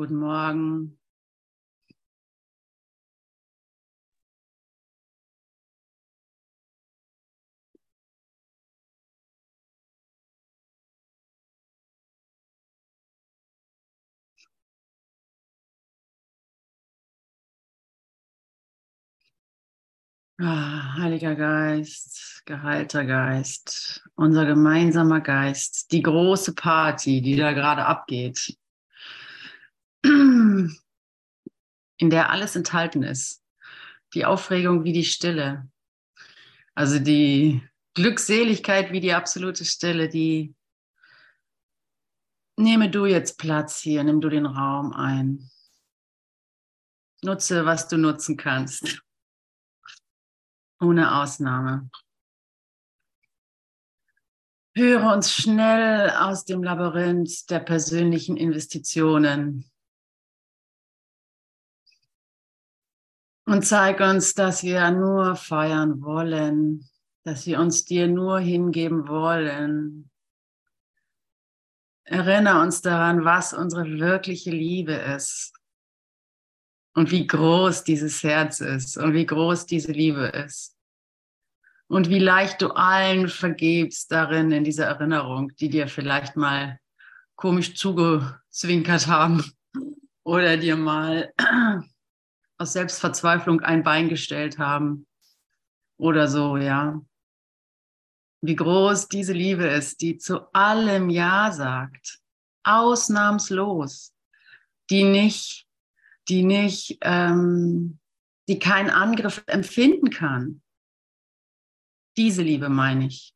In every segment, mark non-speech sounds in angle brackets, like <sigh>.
Guten Morgen. Ah, Heiliger Geist, geheilter Geist, unser gemeinsamer Geist, die große Party, die da gerade abgeht, in der alles enthalten ist, die Aufregung wie die Stille, also die Glückseligkeit wie die absolute Stille, die nehme du jetzt Platz hier, nimm du den Raum ein, nutze, was du nutzen kannst. Ohne Ausnahme. Höre uns schnell aus dem Labyrinth der persönlichen Investitionen und zeig uns, dass wir nur feiern wollen, dass wir uns dir nur hingeben wollen. Erinnere uns daran, was unsere wirkliche Liebe ist und wie groß dieses Herz ist und wie groß diese Liebe ist. Und wie leicht du allen vergebst darin, in dieser Erinnerung, die dir vielleicht mal komisch zugezwinkert haben oder dir mal aus Selbstverzweiflung ein Bein gestellt haben oder so, ja. Wie groß diese Liebe ist, die zu allem Ja sagt, ausnahmslos, die nicht die nicht, ähm, die keinen Angriff empfinden kann. Diese Liebe meine ich.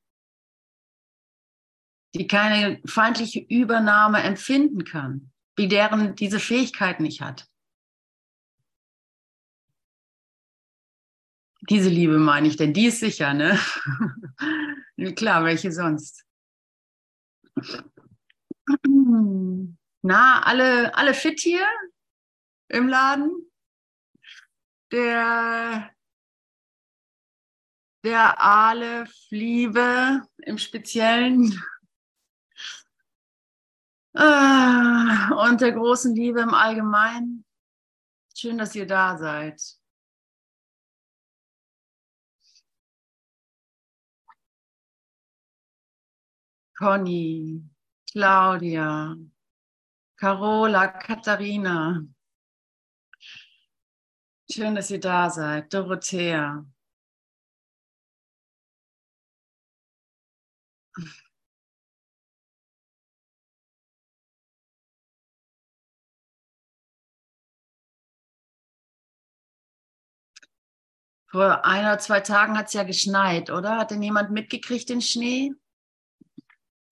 Die keine feindliche Übernahme empfinden kann, wie deren diese Fähigkeit nicht hat. Diese Liebe meine ich, denn die ist sicher, ne? <laughs> Klar, welche sonst? Na, alle, alle fit hier? im Laden. Der, der Aleph Liebe im Speziellen. Ah, und der großen Liebe im Allgemeinen. Schön, dass ihr da seid. Conny, Claudia, Carola, Katharina, Schön, dass ihr da seid. Dorothea. Vor ein oder zwei Tagen hat es ja geschneit, oder? Hat denn jemand mitgekriegt den Schnee?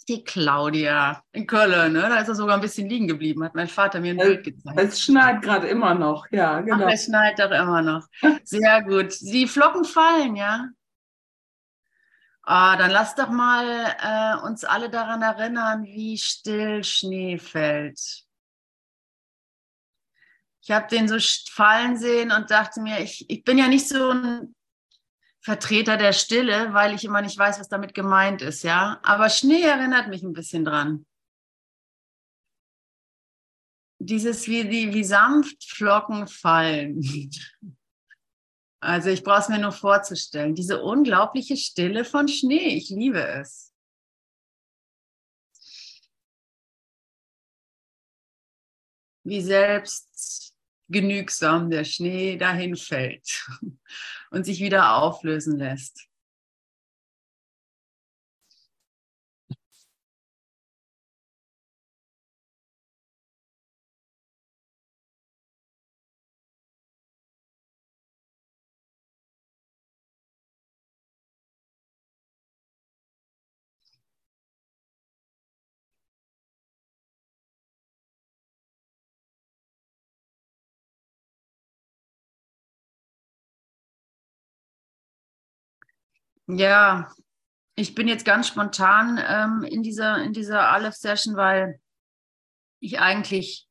Die Claudia in Köln, ne? da ist er sogar ein bisschen liegen geblieben, hat mein Vater mir ein es, Bild gezeigt. Es schneit gerade immer noch, ja, genau. Ach, es schneit doch immer noch. Sehr gut. Die Flocken fallen, ja? Ah, dann lass doch mal äh, uns alle daran erinnern, wie still Schnee fällt. Ich habe den so fallen sehen und dachte mir, ich, ich bin ja nicht so ein Vertreter der Stille, weil ich immer nicht weiß, was damit gemeint ist, ja. Aber Schnee erinnert mich ein bisschen dran. Dieses, wie, die, wie sanft Flocken fallen. <laughs> Also ich brauche es mir nur vorzustellen. Diese unglaubliche Stille von Schnee. Ich liebe es. Wie selbst genügsam der Schnee dahin fällt <laughs> und sich wieder auflösen lässt. Ja, ich bin jetzt ganz spontan ähm, in dieser, in dieser Aleph-Session, weil ich eigentlich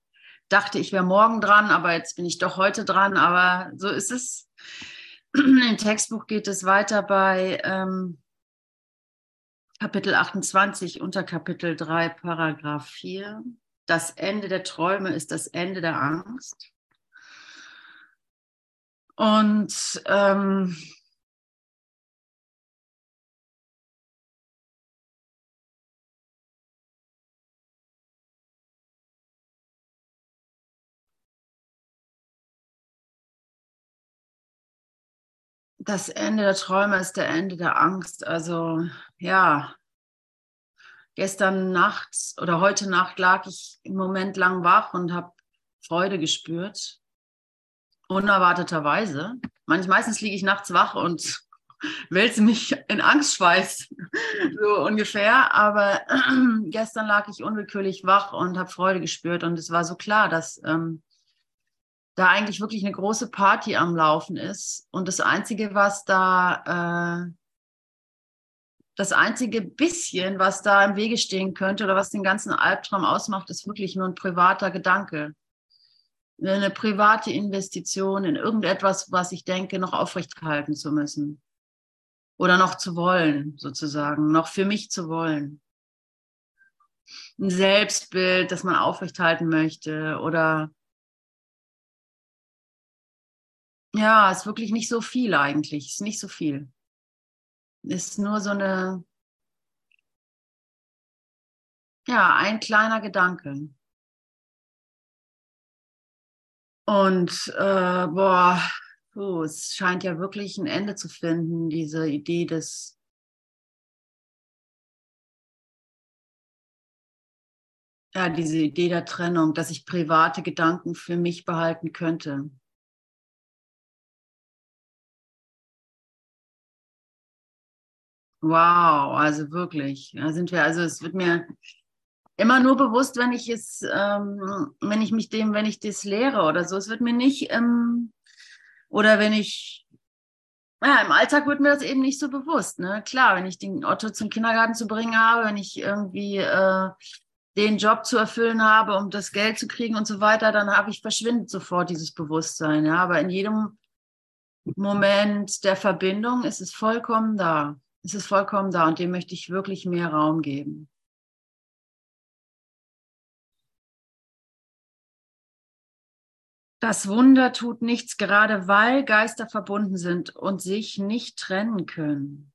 dachte, ich wäre morgen dran, aber jetzt bin ich doch heute dran. Aber so ist es. <clears throat> Im Textbuch geht es weiter bei ähm, Kapitel 28, unter Kapitel 3, Paragraph 4. das Ende der Träume ist das Ende der Angst. Und ähm, das Ende der Träume ist der Ende der Angst. Also ja, gestern Nacht oder heute Nacht lag ich im Moment lang wach und habe Freude gespürt. Unerwarteterweise. meistens liege ich nachts wach und <laughs> wälze mich in Angstschweiß, so ungefähr. Aber <clears throat> gestern lag ich unwillkürlich wach und habe Freude gespürt. Und es war so klar, dass ähm, da eigentlich wirklich eine große Party am Laufen ist. Und das Einzige, was da, äh, das einzige bisschen, was da im Wege stehen könnte oder was den ganzen Albtraum ausmacht, ist wirklich nur ein privater Gedanke. Eine private Investition in irgendetwas, was ich denke, noch aufrechthalten zu müssen. Oder noch zu wollen, sozusagen, noch für mich zu wollen. Ein Selbstbild, das man aufrechthalten möchte oder Ja, ist wirklich nicht so viel eigentlich. Ist nicht so viel. Ist nur so eine, ja, ein kleiner Gedanke. Und äh, boah, oh, es scheint ja wirklich ein Ende zu finden, diese Idee des ja, diese Idee der Trennung, dass ich private Gedanken für mich behalten könnte. Wow, also wirklich. Da sind wir, also es wird mir immer nur bewusst, wenn ich es, ähm, wenn ich mich dem, wenn ich das lehre oder so. Es wird mir nicht, ähm, oder wenn ich, ja, im Alltag wird mir das eben nicht so bewusst. Ne? Klar, wenn ich den Otto zum Kindergarten zu bringen habe, wenn ich irgendwie äh, den Job zu erfüllen habe, um das Geld zu kriegen und so weiter, dann habe ich verschwindet sofort dieses Bewusstsein. Ja? Aber in jedem Moment der Verbindung ist es vollkommen da. Es ist vollkommen da und dem möchte ich wirklich mehr Raum geben. Das Wunder tut nichts, gerade weil Geister verbunden sind und sich nicht trennen können.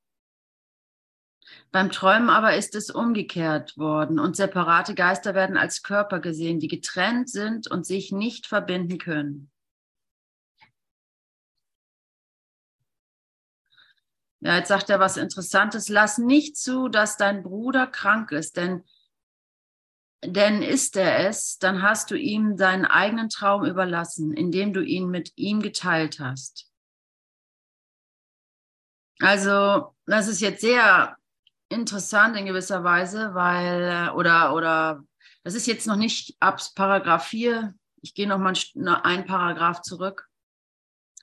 Beim Träumen aber ist es umgekehrt worden und separate Geister werden als Körper gesehen, die getrennt sind und sich nicht verbinden können. Ja, jetzt sagt er was Interessantes. Lass nicht zu, dass dein Bruder krank ist, denn, denn ist er es, dann hast du ihm deinen eigenen Traum überlassen, indem du ihn mit ihm geteilt hast. Also, das ist jetzt sehr interessant in gewisser Weise, weil, oder, oder, das ist jetzt noch nicht ab Paragraph 4. Ich gehe noch mal ein Paragraph zurück.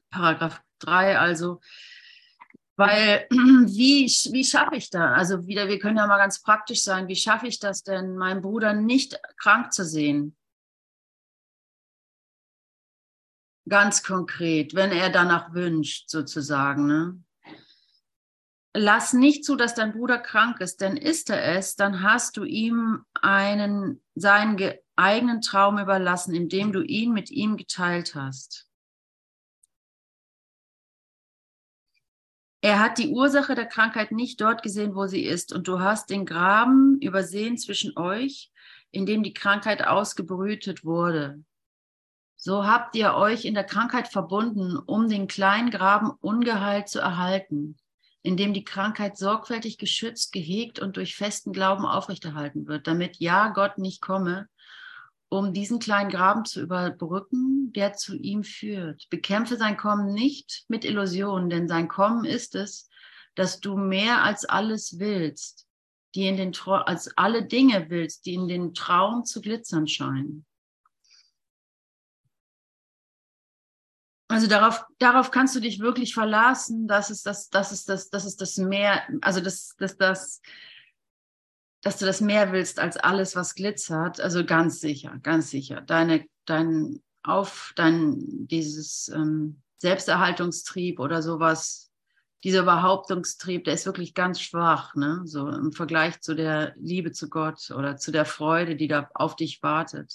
Paragraph 3, also, weil <clears throat> wie, wie schaffe ich da? Also wieder, wir können ja mal ganz praktisch sein. Wie schaffe ich das denn, meinen Bruder nicht krank zu sehen? Ganz konkret, wenn er danach wünscht, sozusagen. Ne? Lass nicht zu, dass dein Bruder krank ist, denn ist er es, dann hast du ihm einen, seinen eigenen Traum überlassen, indem du ihn mit ihm geteilt hast. Er hat die Ursache der Krankheit nicht dort gesehen, wo sie ist. Und du hast den Graben übersehen zwischen euch, in dem die Krankheit ausgebrütet wurde. So habt ihr euch in der Krankheit verbunden, um den kleinen Graben ungeheilt zu erhalten, in dem die Krankheit sorgfältig geschützt, gehegt und durch festen Glauben aufrechterhalten wird, damit ja Gott nicht komme um diesen kleinen Graben zu überbrücken, der zu ihm führt. Bekämpfe sein Kommen nicht mit Illusionen, denn sein Kommen ist es, dass du mehr als alles willst, die in den als alle Dinge willst, die in den Traum zu glitzern scheinen. Also darauf, darauf kannst du dich wirklich verlassen, dass es das, dass es das, dass es das mehr, also dass, dass das dass du das mehr willst als alles, was glitzert. Also ganz sicher, ganz sicher. Deine, dein auf, dein, dieses ähm, Selbsterhaltungstrieb oder sowas, dieser Behauptungstrieb, der ist wirklich ganz schwach, ne? So im Vergleich zu der Liebe zu Gott oder zu der Freude, die da auf dich wartet.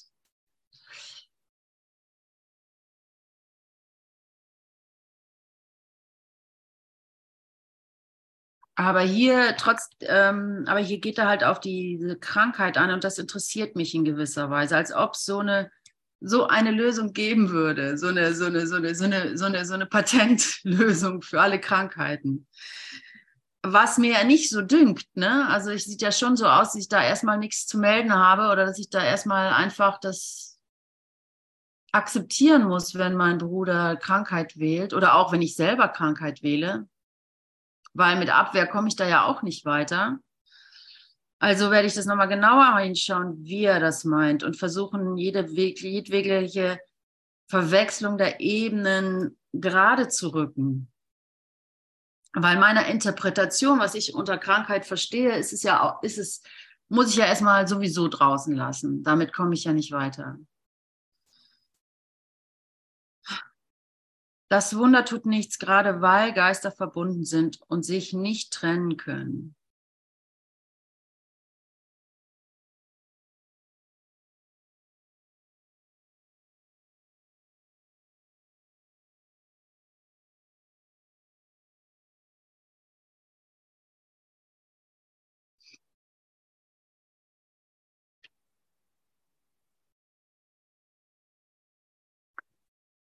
Aber hier trotz, ähm, aber hier geht er halt auf diese Krankheit an und das interessiert mich in gewisser Weise, als ob so eine so eine Lösung geben würde, so eine so eine so eine so eine so eine, so eine Patentlösung für alle Krankheiten. Was mir ja nicht so dünkt, ne? Also es sieht ja schon so aus, dass ich da erstmal nichts zu melden habe oder dass ich da erstmal einfach das akzeptieren muss, wenn mein Bruder Krankheit wählt oder auch wenn ich selber Krankheit wähle weil mit Abwehr komme ich da ja auch nicht weiter. Also werde ich das nochmal genauer hinschauen, wie er das meint und versuchen, jede jedwegliche Verwechslung der Ebenen gerade zu rücken. Weil meiner Interpretation, was ich unter Krankheit verstehe, ist es ja auch, ist es, muss ich ja erstmal sowieso draußen lassen. Damit komme ich ja nicht weiter. Das Wunder tut nichts, gerade weil Geister verbunden sind und sich nicht trennen können.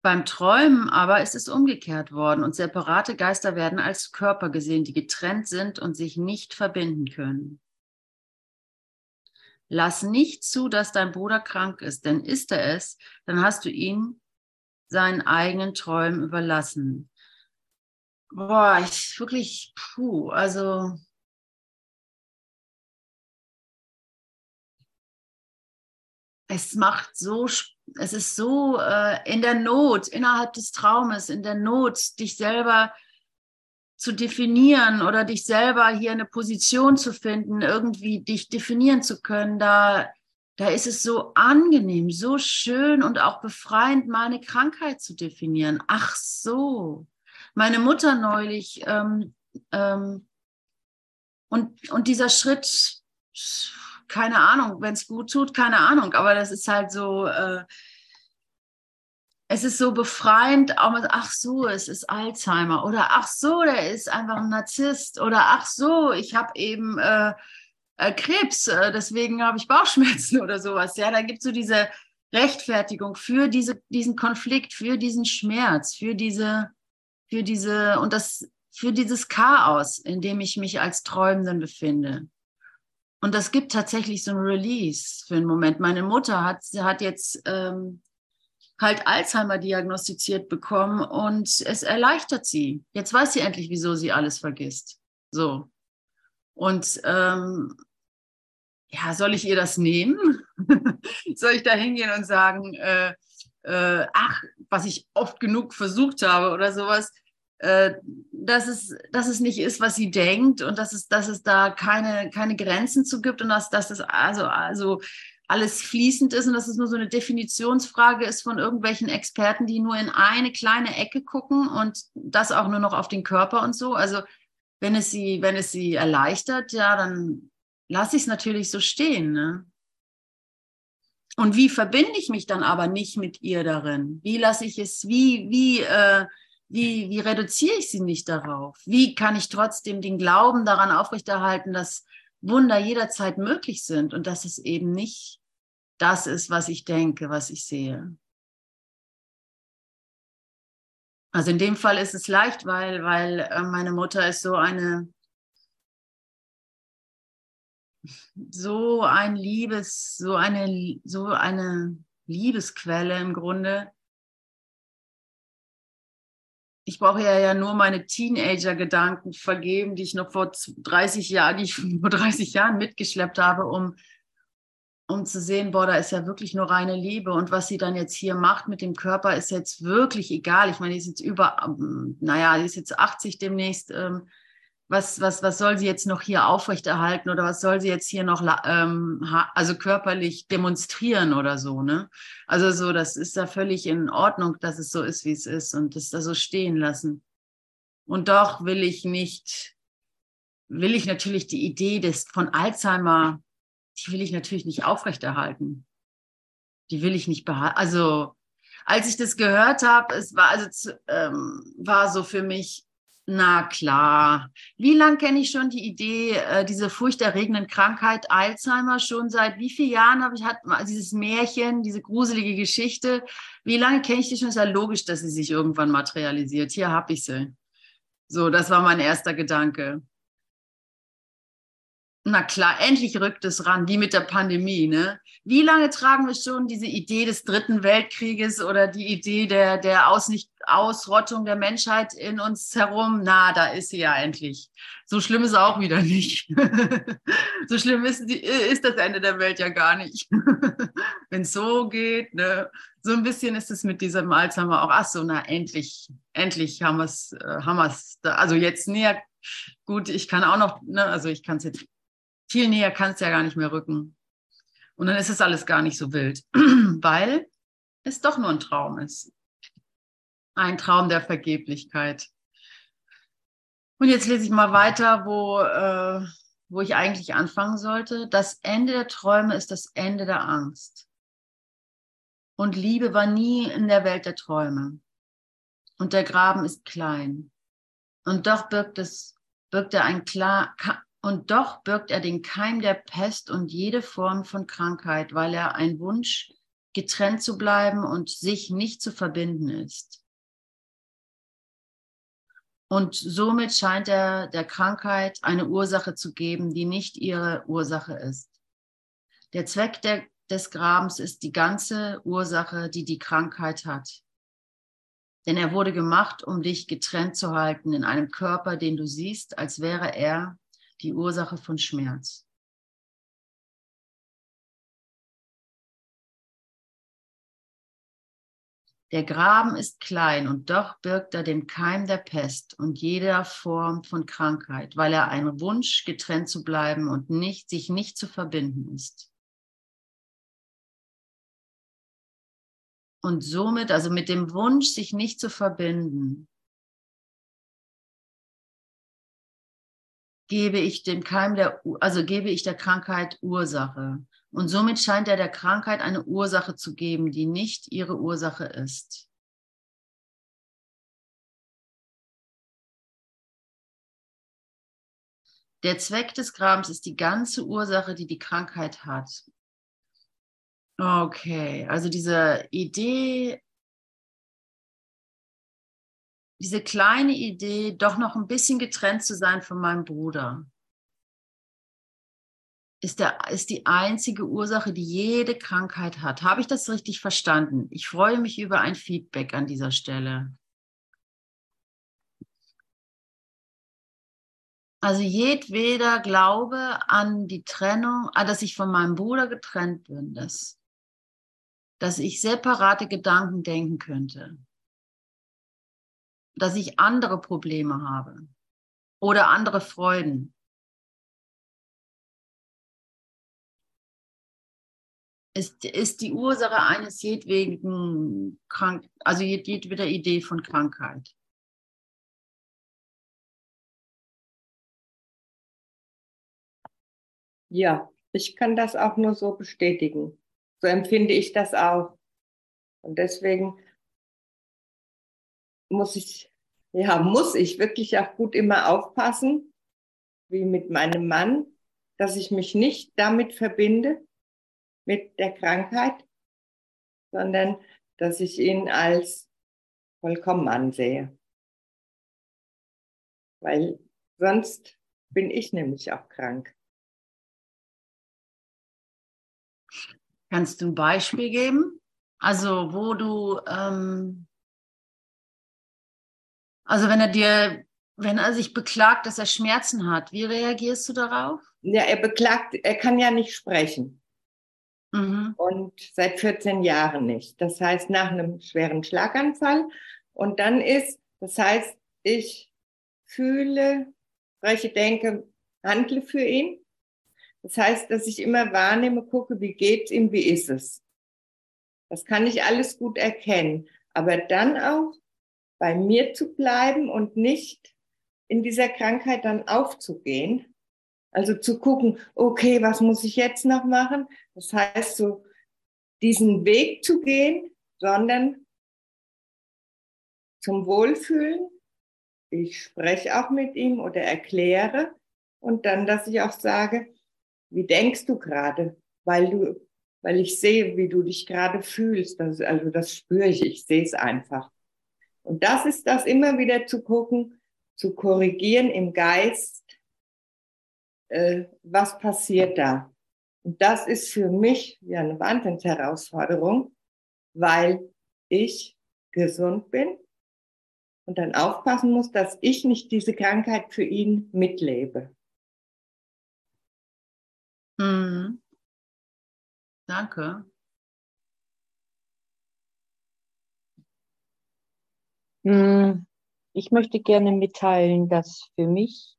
Beim Träumen aber ist es umgekehrt worden und separate Geister werden als Körper gesehen, die getrennt sind und sich nicht verbinden können. Lass nicht zu, dass dein Bruder krank ist, denn ist er es, dann hast du ihn seinen eigenen Träumen überlassen. Boah, ich wirklich, puh, also es macht so, es ist so äh, in der Not, innerhalb des Traumes, in der Not, dich selber zu definieren oder dich selber hier eine Position zu finden, irgendwie dich definieren zu können, da, da ist es so angenehm, so schön und auch befreiend, meine Krankheit zu definieren. Ach so, meine Mutter neulich ähm, ähm, und, und dieser Schritt keine Ahnung, wenn es gut tut, keine Ahnung, aber das ist halt so, äh, es ist so befreiend, auch mit, ach so, es ist Alzheimer oder ach so, der ist einfach ein Narzisst oder ach so, ich habe eben äh, äh, Krebs, äh, deswegen habe ich Bauchschmerzen <laughs> oder sowas. Ja, da gibt es so diese Rechtfertigung für diese, diesen Konflikt, für diesen Schmerz, für diese, für diese und das, für dieses Chaos, in dem ich mich als Träumenden befinde. Und das gibt tatsächlich so ein Release für einen Moment. Meine Mutter hat, hat jetzt ähm, halt Alzheimer diagnostiziert bekommen und es erleichtert sie. Jetzt weiß sie endlich, wieso sie alles vergisst. So. Und ähm, ja, soll ich ihr das nehmen? <laughs> soll ich da hingehen und sagen, äh, äh, ach, was ich oft genug versucht habe oder sowas? Äh, dass, es, dass es nicht ist, was sie denkt und dass es, dass es da keine, keine Grenzen zu gibt und dass, dass es also, also alles fließend ist und dass es nur so eine Definitionsfrage ist von irgendwelchen Experten, die nur in eine kleine Ecke gucken und das auch nur noch auf den Körper und so. Also wenn es sie, wenn es sie erleichtert, ja, dann lasse ich es natürlich so stehen. Ne? Und wie verbinde ich mich dann aber nicht mit ihr darin? Wie lasse ich es, wie, wie, äh, wie, wie reduziere ich sie nicht darauf? Wie kann ich trotzdem den Glauben daran aufrechterhalten, dass Wunder jederzeit möglich sind und dass es eben nicht das ist, was ich denke, was ich sehe? Also in dem Fall ist es leicht, weil, weil äh, meine Mutter ist so eine, so ein Liebes, so eine, so eine Liebesquelle im Grunde, ich brauche ja, ja nur meine Teenager-Gedanken vergeben, die ich noch vor 30 Jahren, die ich <laughs> vor 30 Jahren mitgeschleppt habe, um, um zu sehen, boah, da ist ja wirklich nur reine Liebe. Und was sie dann jetzt hier macht mit dem Körper, ist jetzt wirklich egal. Ich meine, die ist jetzt über, naja, die ist jetzt 80 demnächst. Ähm, was, was, was soll sie jetzt noch hier aufrechterhalten oder was soll sie jetzt hier noch ähm, also körperlich demonstrieren oder so, ne? Also so, das ist da völlig in Ordnung, dass es so ist, wie es ist und das da so stehen lassen. Und doch will ich nicht, will ich natürlich die Idee des, von Alzheimer, die will ich natürlich nicht aufrechterhalten. Die will ich nicht behalten. Also, als ich das gehört habe, es war also ähm, war so für mich, na klar. Wie lange kenne ich schon die Idee, äh, diese furchterregenden Krankheit Alzheimer schon seit wie vielen Jahren habe ich hat dieses Märchen, diese gruselige Geschichte. Wie lange kenne ich die schon? Ist ja logisch, dass sie sich irgendwann materialisiert. Hier habe ich sie. So, das war mein erster Gedanke. Na klar, endlich rückt es ran, wie mit der Pandemie. Ne? Wie lange tragen wir schon diese Idee des Dritten Weltkrieges oder die Idee der, der Aus Ausrottung der Menschheit in uns herum? Na, da ist sie ja endlich. So schlimm ist auch wieder nicht. <laughs> so schlimm ist, ist das Ende der Welt ja gar nicht. <laughs> Wenn es so geht, ne? so ein bisschen ist es mit diesem Alzheimer auch. Ach so, na endlich, endlich haben wir es, äh. Also jetzt näher. Gut, ich kann auch noch, ne, also ich kann es jetzt viel näher kannst du ja gar nicht mehr rücken. Und dann ist es alles gar nicht so wild, <clears throat> weil es doch nur ein Traum ist. Ein Traum der Vergeblichkeit. Und jetzt lese ich mal weiter, wo, äh, wo ich eigentlich anfangen sollte. Das Ende der Träume ist das Ende der Angst. Und Liebe war nie in der Welt der Träume. Und der Graben ist klein. Und doch birgt es, birgt er ein klar, und doch birgt er den Keim der Pest und jede Form von Krankheit, weil er ein Wunsch, getrennt zu bleiben und sich nicht zu verbinden ist. Und somit scheint er der Krankheit eine Ursache zu geben, die nicht ihre Ursache ist. Der Zweck der, des Grabens ist die ganze Ursache, die die Krankheit hat. Denn er wurde gemacht, um dich getrennt zu halten in einem Körper, den du siehst, als wäre er die Ursache von Schmerz. Der Graben ist klein und doch birgt er den Keim der Pest und jeder Form von Krankheit, weil er ein Wunsch, getrennt zu bleiben und nicht, sich nicht zu verbinden ist. Und somit, also mit dem Wunsch, sich nicht zu verbinden, gebe ich dem Keim der, also gebe ich der Krankheit Ursache. Und somit scheint er der Krankheit eine Ursache zu geben, die nicht ihre Ursache ist. Der Zweck des Grabens ist die ganze Ursache, die die Krankheit hat. Okay, also diese Idee diese kleine Idee, doch noch ein bisschen getrennt zu sein von meinem Bruder, ist, der, ist die einzige Ursache, die jede Krankheit hat. Habe ich das richtig verstanden? Ich freue mich über ein Feedback an dieser Stelle. Also jedweder Glaube an die Trennung, ah, dass ich von meinem Bruder getrennt bin, dass, dass ich separate Gedanken denken könnte, dass ich andere Probleme habe oder andere Freuden. Ist, ist die Ursache eines jedweden Krank, also jedweder Idee von Krankheit. Ja, ich kann das auch nur so bestätigen. So empfinde ich das auch. Und deswegen muss ich, ja, muss ich wirklich auch gut immer aufpassen, wie mit meinem Mann, dass ich mich nicht damit verbinde, mit der Krankheit, sondern dass ich ihn als vollkommen ansehe. Weil sonst bin ich nämlich auch krank. Kannst du ein Beispiel geben? Also, wo du ähm, also wenn er dir, wenn er sich beklagt, dass er Schmerzen hat, wie reagierst du darauf? Ja, er beklagt, er kann ja nicht sprechen. Mhm. Und seit 14 Jahren nicht. Das heißt, nach einem schweren Schlaganfall. Und dann ist, das heißt, ich fühle, spreche, denke, handle für ihn. Das heißt, dass ich immer wahrnehme, gucke, wie geht's ihm, wie ist es. Das kann ich alles gut erkennen. Aber dann auch bei mir zu bleiben und nicht in dieser Krankheit dann aufzugehen. Also zu gucken, okay, was muss ich jetzt noch machen? Das heißt, so diesen Weg zu gehen, sondern zum Wohlfühlen. Ich spreche auch mit ihm oder erkläre und dann, dass ich auch sage, wie denkst du gerade? Weil du, weil ich sehe, wie du dich gerade fühlst. Das, also das spüre ich, ich sehe es einfach. Und das ist das immer wieder zu gucken, zu korrigieren im Geist, äh, was passiert da. Und das ist für mich ja eine Wahnsinnsherausforderung, weil ich gesund bin und dann aufpassen muss, dass ich nicht diese Krankheit für ihn mitlebe. Mhm. Danke. Hm, ich möchte gerne mitteilen, dass für mich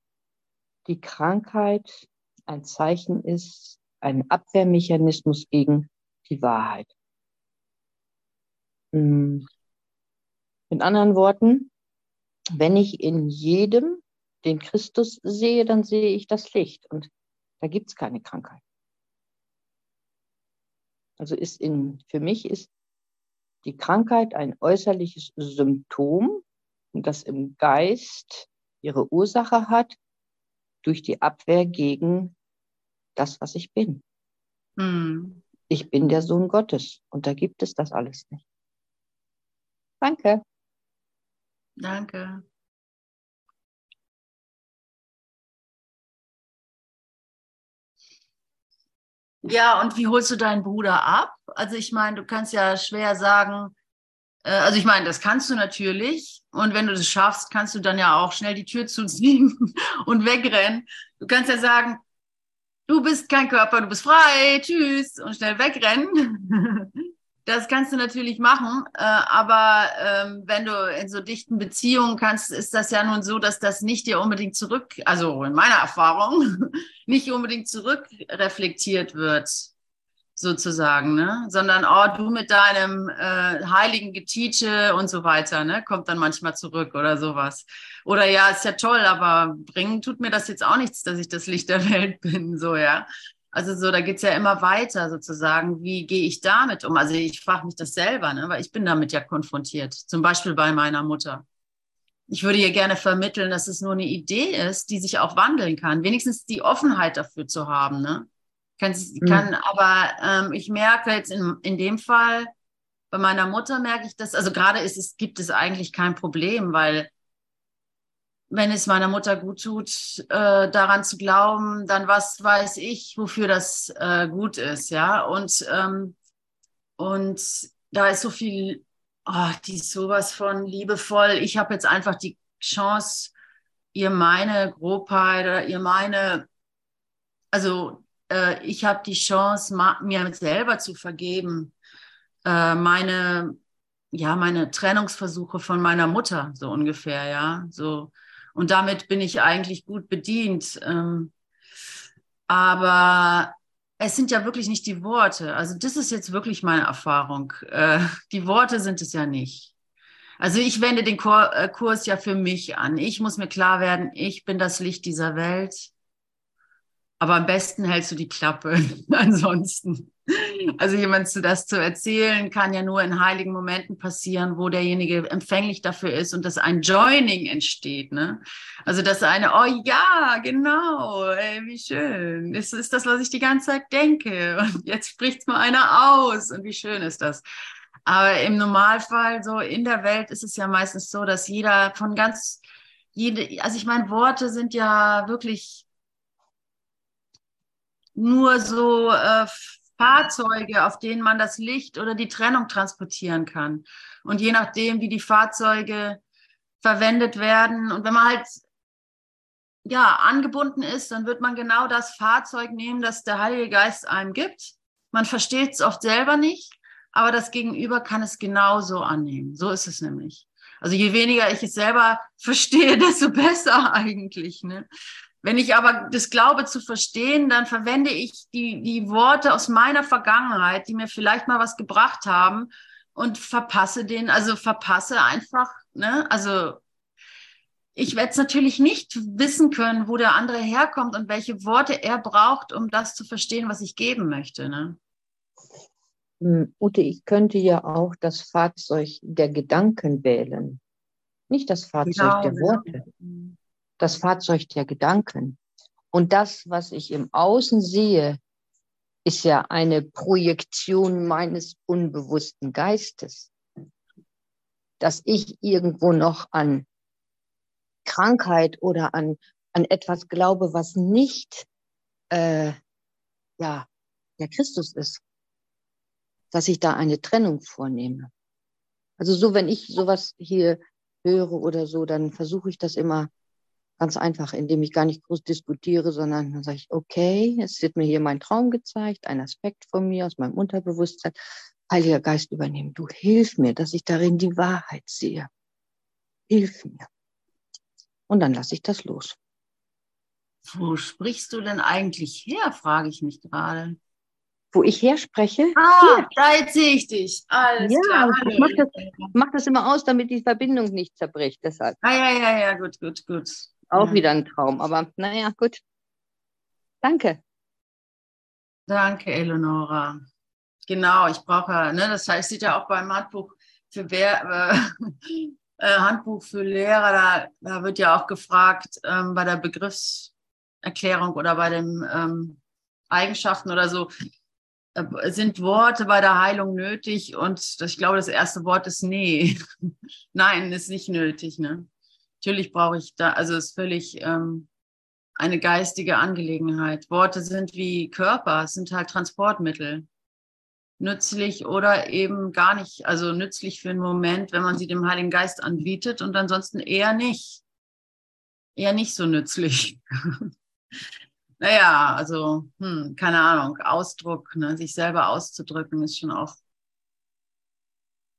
die Krankheit ein Zeichen ist, ein Abwehrmechanismus gegen die Wahrheit. Hm. In anderen Worten, wenn ich in jedem den Christus sehe, dann sehe ich das Licht und da gibt es keine Krankheit. Also ist in, für mich ist die Krankheit ein äußerliches Symptom, das im Geist ihre Ursache hat durch die Abwehr gegen das, was ich bin. Mhm. Ich bin der Sohn Gottes und da gibt es das alles nicht. Danke. Danke. Ja, und wie holst du deinen Bruder ab? Also ich meine, du kannst ja schwer sagen, also ich meine, das kannst du natürlich. Und wenn du das schaffst, kannst du dann ja auch schnell die Tür zuziehen <laughs> und wegrennen. Du kannst ja sagen, du bist kein Körper, du bist frei, tschüss und schnell wegrennen. <laughs> Das kannst du natürlich machen, äh, aber ähm, wenn du in so dichten Beziehungen kannst, ist das ja nun so, dass das nicht dir unbedingt zurück, also in meiner Erfahrung, <laughs> nicht unbedingt zurückreflektiert wird, sozusagen, ne? Sondern oh, du mit deinem äh, heiligen Geteache und so weiter, ne? Kommt dann manchmal zurück oder sowas. Oder ja, ist ja toll, aber bringen tut mir das jetzt auch nichts, dass ich das Licht der Welt <laughs> bin, so ja. Also so, da geht's ja immer weiter sozusagen. Wie gehe ich damit um? Also ich frage mich das selber, ne? weil ich bin damit ja konfrontiert. Zum Beispiel bei meiner Mutter. Ich würde ihr gerne vermitteln, dass es nur eine Idee ist, die sich auch wandeln kann. Wenigstens die Offenheit dafür zu haben. Ne? Kann, mhm. kann, aber ähm, ich merke jetzt in, in dem Fall, bei meiner Mutter merke ich das, also gerade ist es, gibt es eigentlich kein Problem, weil wenn es meiner Mutter gut tut, äh, daran zu glauben, dann was weiß ich, wofür das äh, gut ist, ja. Und, ähm, und da ist so viel, oh, die ist sowas von liebevoll. Ich habe jetzt einfach die Chance, ihr meine Grobheit oder ihr meine, also äh, ich habe die Chance, mir selber zu vergeben, äh, meine, ja, meine Trennungsversuche von meiner Mutter, so ungefähr, ja, so und damit bin ich eigentlich gut bedient. Ähm, aber es sind ja wirklich nicht die Worte. Also das ist jetzt wirklich meine Erfahrung. Äh, die Worte sind es ja nicht. Also ich wende den äh, Kurs ja für mich an. Ich muss mir klar werden, ich bin das Licht dieser Welt. Aber am besten hältst du die Klappe. <laughs> Ansonsten also jemand zu das zu erzählen, kann ja nur in heiligen Momenten passieren, wo derjenige empfänglich dafür ist und dass ein Joining entsteht. Ne? Also dass eine, oh ja, genau, ey, wie schön. Das ist das, was ich die ganze Zeit denke. Und jetzt spricht es mal einer aus. Und wie schön ist das? Aber im Normalfall, so in der Welt ist es ja meistens so, dass jeder von ganz, jede, also ich meine, Worte sind ja wirklich nur so äh, Fahrzeuge, auf denen man das Licht oder die Trennung transportieren kann. Und je nachdem, wie die Fahrzeuge verwendet werden und wenn man halt ja angebunden ist, dann wird man genau das Fahrzeug nehmen, das der Heilige Geist einem gibt. Man versteht es oft selber nicht, aber das Gegenüber kann es genauso annehmen. So ist es nämlich. Also je weniger ich es selber <laughs> verstehe, desto besser <laughs> eigentlich. Ne? Wenn ich aber das glaube zu verstehen, dann verwende ich die, die Worte aus meiner Vergangenheit, die mir vielleicht mal was gebracht haben und verpasse den, also verpasse einfach, ne? Also ich werde es natürlich nicht wissen können, wo der andere herkommt und welche Worte er braucht, um das zu verstehen, was ich geben möchte. Ne? Hm, Ute, ich könnte ja auch das Fahrzeug der Gedanken wählen. Nicht das Fahrzeug genau, der Worte. Das Fahrzeug der Gedanken. Und das, was ich im Außen sehe, ist ja eine Projektion meines unbewussten Geistes. Dass ich irgendwo noch an Krankheit oder an, an etwas glaube, was nicht äh, ja, der Christus ist, dass ich da eine Trennung vornehme. Also so, wenn ich sowas hier höre oder so, dann versuche ich das immer ganz einfach, indem ich gar nicht groß diskutiere, sondern dann sage ich, okay, es wird mir hier mein Traum gezeigt, ein Aspekt von mir aus meinem Unterbewusstsein. Heiliger Geist übernehmen, du hilf mir, dass ich darin die Wahrheit sehe. Hilf mir. Und dann lasse ich das los. Wo sprichst du denn eigentlich her, frage ich mich gerade. Wo ich herspreche? Ah, Hier. da jetzt sehe ich dich. Alles ja, klar. Ich mache das, mach das immer aus, damit die Verbindung nicht zerbricht. Deshalb. Ah, ja, ja, ja, gut, gut, gut. Auch ja. wieder ein Traum, aber naja, gut. Danke. Danke, Eleonora. Genau, ich brauche, ne, das heißt, steht ja auch beim Handbuch für wer, <laughs> äh, Handbuch für Lehrer, da, da wird ja auch gefragt ähm, bei der Begriffserklärung oder bei den ähm, Eigenschaften oder so, äh, sind Worte bei der Heilung nötig? Und ich glaube, das erste Wort ist nee. <laughs> Nein, ist nicht nötig. Ne? Natürlich brauche ich da, also ist völlig ähm, eine geistige Angelegenheit. Worte sind wie Körper, sind halt Transportmittel nützlich oder eben gar nicht, also nützlich für einen Moment, wenn man sie dem Heiligen Geist anbietet und ansonsten eher nicht. Eher nicht so nützlich. <laughs> naja, also, hm, keine Ahnung, Ausdruck, ne, sich selber auszudrücken, ist schon auch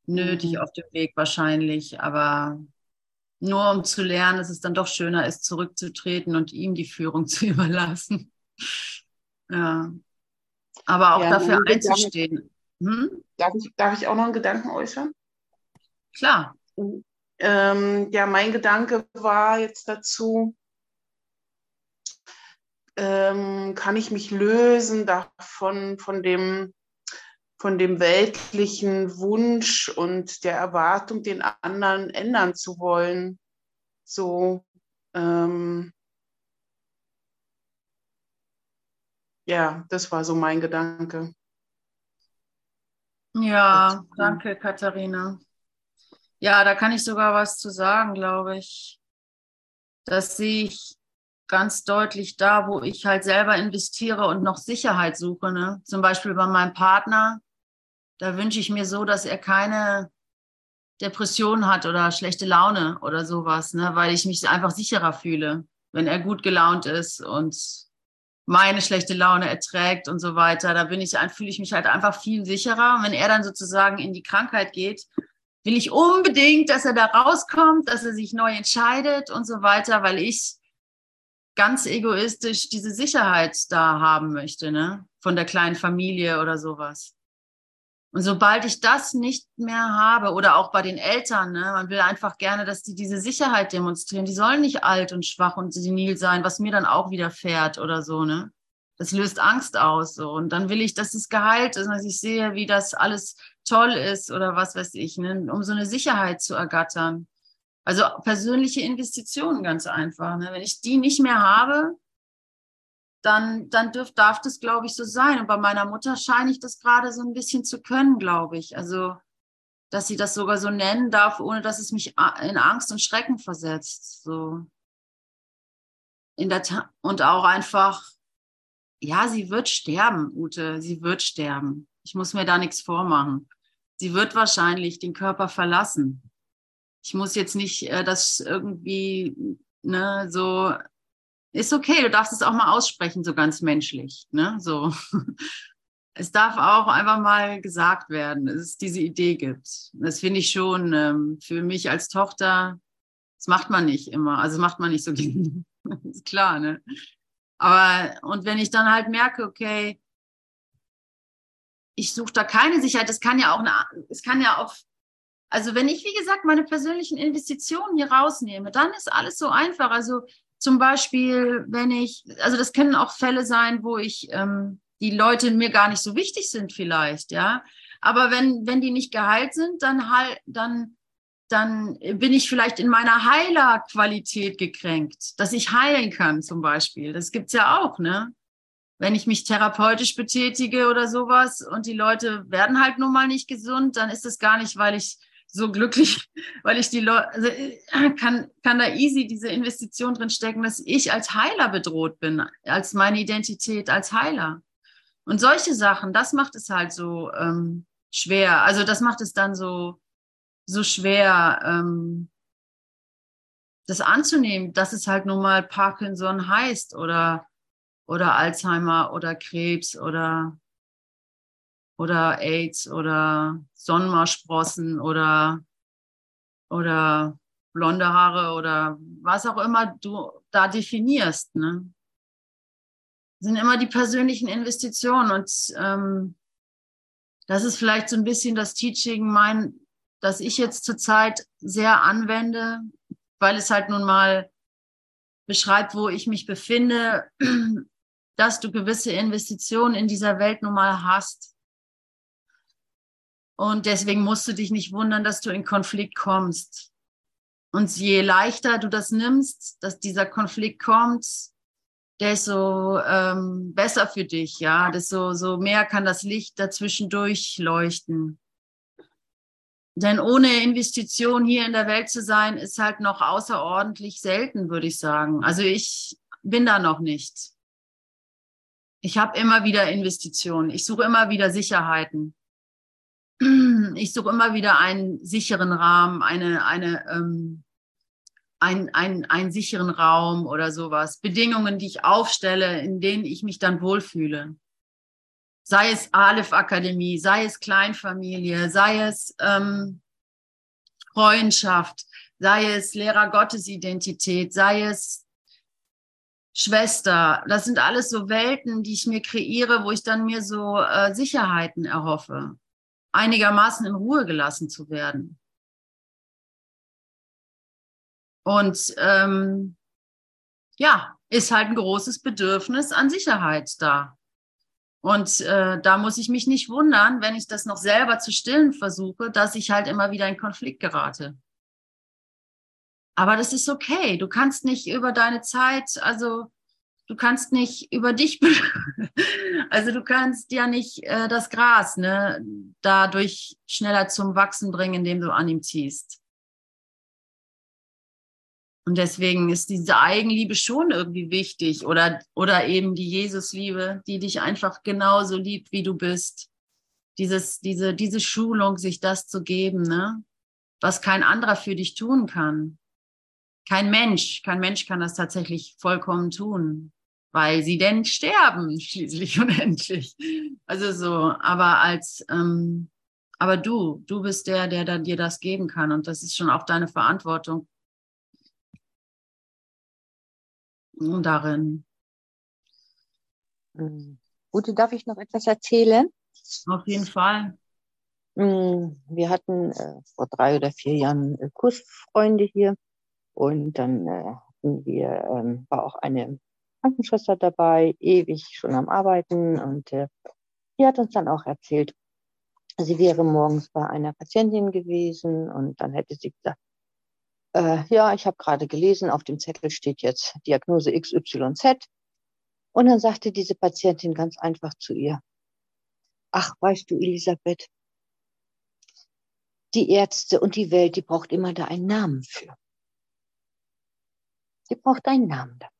nötig mhm. auf dem Weg wahrscheinlich, aber nur um zu lernen, dass es dann doch schöner ist, zurückzutreten und ihm die Führung <laughs> zu überlassen. Ja. Aber auch ja, dafür einzustehen. Hm? Darf, ich, darf ich auch noch einen Gedanken äußern? Klar. Ähm, ja, mein Gedanke war jetzt dazu, ähm, kann ich mich lösen davon, von dem, von dem weltlichen Wunsch und der Erwartung, den anderen ändern zu wollen. So, ähm, ja, das war so mein Gedanke. Ja, danke, Katharina. Ja, da kann ich sogar was zu sagen, glaube ich. Das sehe ich ganz deutlich da, wo ich halt selber investiere und noch Sicherheit suche. Ne? Zum Beispiel bei meinem Partner. Da wünsche ich mir so, dass er keine Depression hat oder schlechte Laune oder sowas, ne? weil ich mich einfach sicherer fühle, wenn er gut gelaunt ist und meine schlechte Laune erträgt und so weiter. Da bin ich, fühle ich mich halt einfach viel sicherer. Und wenn er dann sozusagen in die Krankheit geht, will ich unbedingt, dass er da rauskommt, dass er sich neu entscheidet und so weiter, weil ich ganz egoistisch diese Sicherheit da haben möchte, ne? Von der kleinen Familie oder sowas. Und sobald ich das nicht mehr habe oder auch bei den Eltern, ne, man will einfach gerne, dass die diese Sicherheit demonstrieren. Die sollen nicht alt und schwach und senil sein, was mir dann auch widerfährt oder so, ne? Das löst Angst aus, so. Und dann will ich, dass es geheilt ist, dass ich sehe, wie das alles toll ist oder was weiß ich, ne? um so eine Sicherheit zu ergattern. Also persönliche Investitionen ganz einfach. Ne? Wenn ich die nicht mehr habe, dann, dann dürf, darf das, glaube ich, so sein. Und bei meiner Mutter scheine ich das gerade so ein bisschen zu können, glaube ich. Also, dass sie das sogar so nennen darf, ohne dass es mich in Angst und Schrecken versetzt. So. In der und auch einfach, ja, sie wird sterben, Ute, sie wird sterben. Ich muss mir da nichts vormachen. Sie wird wahrscheinlich den Körper verlassen. Ich muss jetzt nicht äh, das irgendwie ne, so ist okay, du darfst es auch mal aussprechen, so ganz menschlich. Ne? So. <laughs> Es darf auch einfach mal gesagt werden, dass es diese Idee gibt. Das finde ich schon ähm, für mich als Tochter, das macht man nicht immer. Also macht man nicht so <laughs> gerne. ist klar, ne? Aber, und wenn ich dann halt merke, okay, ich suche da keine Sicherheit, das kann ja auch es kann ja auch Also wenn ich, wie gesagt, meine persönlichen Investitionen hier rausnehme, dann ist alles so einfach. Also zum Beispiel, wenn ich, also das können auch Fälle sein, wo ich ähm, die Leute mir gar nicht so wichtig sind vielleicht, ja. Aber wenn, wenn die nicht geheilt sind, dann halt, dann, dann bin ich vielleicht in meiner Heilerqualität gekränkt, dass ich heilen kann zum Beispiel. Das gibt's ja auch, ne? Wenn ich mich therapeutisch betätige oder sowas und die Leute werden halt nun mal nicht gesund, dann ist es gar nicht, weil ich so glücklich, <laughs> weil ich die Leute, also äh, kann, kann da easy diese Investition drin stecken, dass ich als Heiler bedroht bin, als meine Identität als Heiler. Und solche Sachen, das macht es halt so ähm, schwer. Also das macht es dann so, so schwer, ähm, das anzunehmen, dass es halt nun mal Parkinson heißt oder, oder Alzheimer oder Krebs oder oder AIDS oder Sonnenmarsprossen oder, oder blonde Haare oder was auch immer du da definierst. Ne? sind immer die persönlichen Investitionen und ähm, das ist vielleicht so ein bisschen das Teaching, mein, das ich jetzt zurzeit sehr anwende, weil es halt nun mal beschreibt, wo ich mich befinde, <clears throat> dass du gewisse Investitionen in dieser Welt nun mal hast. Und deswegen musst du dich nicht wundern, dass du in Konflikt kommst. Und je leichter du das nimmst, dass dieser Konflikt kommt, desto ähm, besser für dich, ja, desto so mehr kann das Licht dazwischen durchleuchten. Denn ohne Investition hier in der Welt zu sein, ist halt noch außerordentlich selten, würde ich sagen. Also ich bin da noch nicht. Ich habe immer wieder Investitionen. Ich suche immer wieder Sicherheiten ich suche immer wieder einen sicheren Rahmen, eine, eine, ähm, ein, ein, einen sicheren Raum oder sowas. Bedingungen, die ich aufstelle, in denen ich mich dann wohlfühle. Sei es Aleph Akademie, sei es Kleinfamilie, sei es ähm, Freundschaft, sei es Lehrer Gottes Identität, sei es Schwester. Das sind alles so Welten, die ich mir kreiere, wo ich dann mir so äh, Sicherheiten erhoffe einigermaßen in Ruhe gelassen zu werden. Und ähm, ja, ist halt ein großes Bedürfnis an Sicherheit da. Und äh, da muss ich mich nicht wundern, wenn ich das noch selber zu stillen versuche, dass ich halt immer wieder in Konflikt gerate. Aber das ist okay. Du kannst nicht über deine Zeit, also du kannst nicht über dich, <laughs> also du kannst ja nicht äh, das Gras ne, dadurch schneller zum Wachsen bringen, indem du an ihm ziehst. Und deswegen ist diese Eigenliebe schon irgendwie wichtig oder, oder eben die Jesusliebe, die dich einfach genauso liebt, wie du bist. Dieses, diese, diese Schulung, sich das zu geben, ne? was kein anderer für dich tun kann. Kein Mensch, kein Mensch kann das tatsächlich vollkommen tun weil sie denn sterben, <laughs> schließlich und endlich. Also so, aber als, ähm, aber du, du bist der, der dann dir das geben kann und das ist schon auch deine Verantwortung. Und darin. Hm. Ute, darf ich noch etwas erzählen? Auf jeden Fall. Hm, wir hatten äh, vor drei oder vier Jahren äh, Kursfreunde hier und dann äh, hatten wir, ähm, war auch eine Krankenschwester dabei, ewig schon am Arbeiten. Und äh, die hat uns dann auch erzählt, sie wäre morgens bei einer Patientin gewesen und dann hätte sie gesagt, äh, ja, ich habe gerade gelesen, auf dem Zettel steht jetzt Diagnose XYZ. Und dann sagte diese Patientin ganz einfach zu ihr, ach, weißt du, Elisabeth, die Ärzte und die Welt, die braucht immer da einen Namen für. Die braucht einen Namen dafür.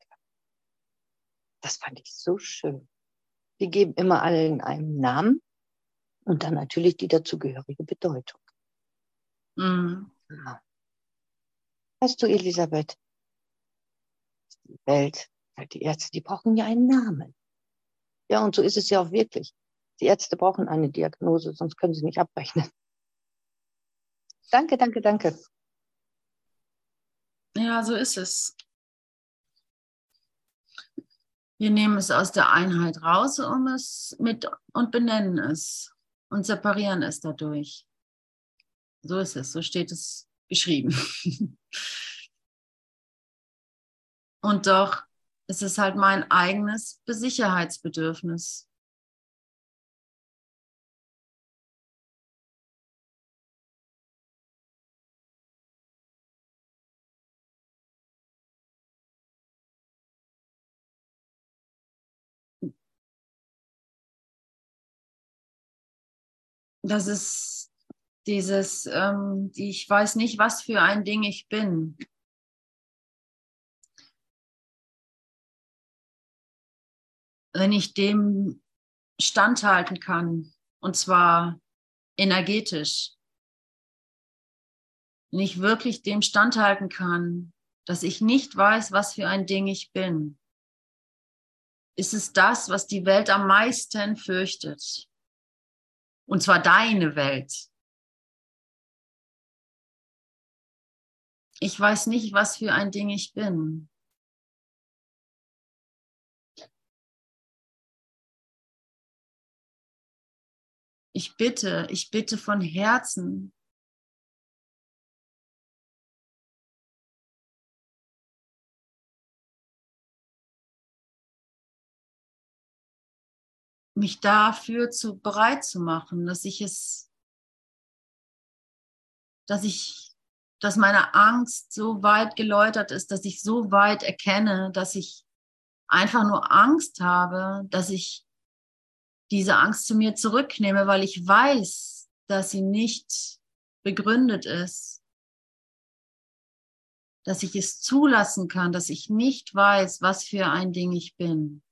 Das fand ich so schön. Die geben immer allen einen Namen und dann natürlich die dazugehörige Bedeutung. Mhm. Ja. Weißt du, Elisabeth, die Welt, die Ärzte, die brauchen ja einen Namen. Ja, und so ist es ja auch wirklich. Die Ärzte brauchen eine Diagnose, sonst können sie nicht abrechnen. Danke, danke, danke. Ja, so ist es. Wir nehmen es aus der Einheit raus um es mit, und benennen es und separieren es dadurch. So ist es, so steht es geschrieben. <laughs> Und doch ist es halt mein eigenes Besicherheitsbedürfnis. Das ist dieses, ähm, ich weiß nicht, was für ein Ding ich bin. Wenn ich dem standhalten kann, und zwar energetisch, wenn ich wirklich dem standhalten kann, dass ich nicht weiß, was für ein Ding ich bin, ist es das, was die Welt am meisten fürchtet. Und zwar deine Welt. Ich weiß nicht, was für ein Ding ich bin. Ich bitte, ich bitte von Herzen, mich dafür zu, bereit zu machen, dass ich es, dass ich, dass meine Angst so weit geläutert ist, dass ich so weit erkenne, dass ich einfach nur Angst habe, dass ich diese Angst zu mir zurücknehme, weil ich weiß, dass sie nicht begründet ist, dass ich es zulassen kann, dass ich nicht weiß, was für ein Ding ich bin,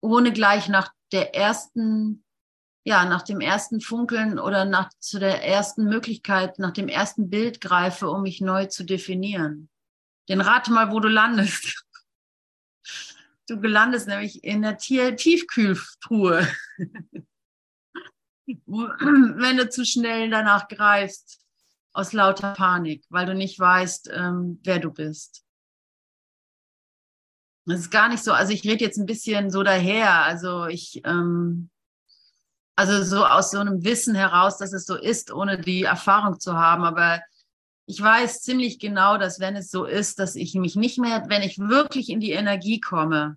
ohne gleich nach der ersten, ja, nach dem ersten Funkeln oder nach zu der ersten Möglichkeit, nach dem ersten Bild greife, um mich neu zu definieren. Denn rate mal, wo du landest. <laughs> Du gelandest nämlich in der Tier Tiefkühltruhe. <laughs> <clears throat> Wenn du zu schnell danach greifst, aus lauter Panik, weil du nicht weißt, ähm, wer du bist. Das ist gar nicht so, also ich rede jetzt ein bisschen so daher, also ich, ähm, also so aus so einem Wissen heraus, dass es so ist, ohne die Erfahrung zu haben, aber ich weiß ziemlich genau, dass wenn es so ist, dass ich mich nicht mehr, wenn ich wirklich in die Energie komme,